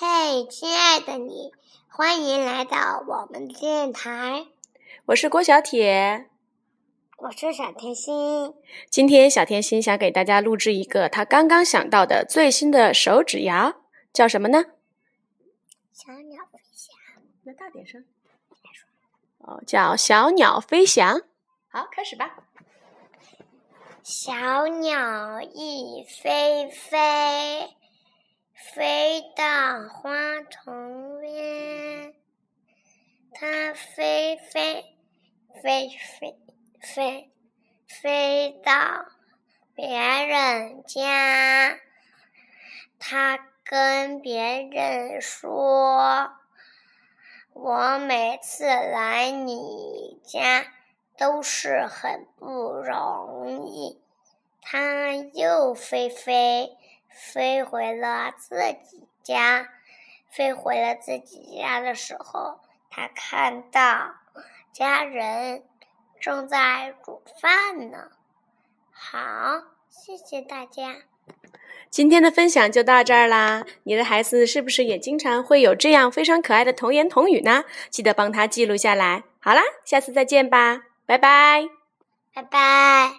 嘿，亲爱的你，欢迎来到我们的电台。我是郭小铁，我是小甜心。今天小甜心想给大家录制一个他刚刚想到的最新的手指谣，叫什么呢？小鸟飞翔。那大点声。哦，叫小鸟飞翔。好，开始吧。小鸟一飞飞。飞到花丛边，它飞飞飞飞飞飞到别人家，它跟别人说：“我每次来你家都是很不容易。”它又飞飞。飞回了自己家，飞回了自己家的时候，他看到家人正在煮饭呢。好，谢谢大家。今天的分享就到这儿啦。你的孩子是不是也经常会有这样非常可爱的童言童语呢？记得帮他记录下来。好啦，下次再见吧，拜拜，拜拜。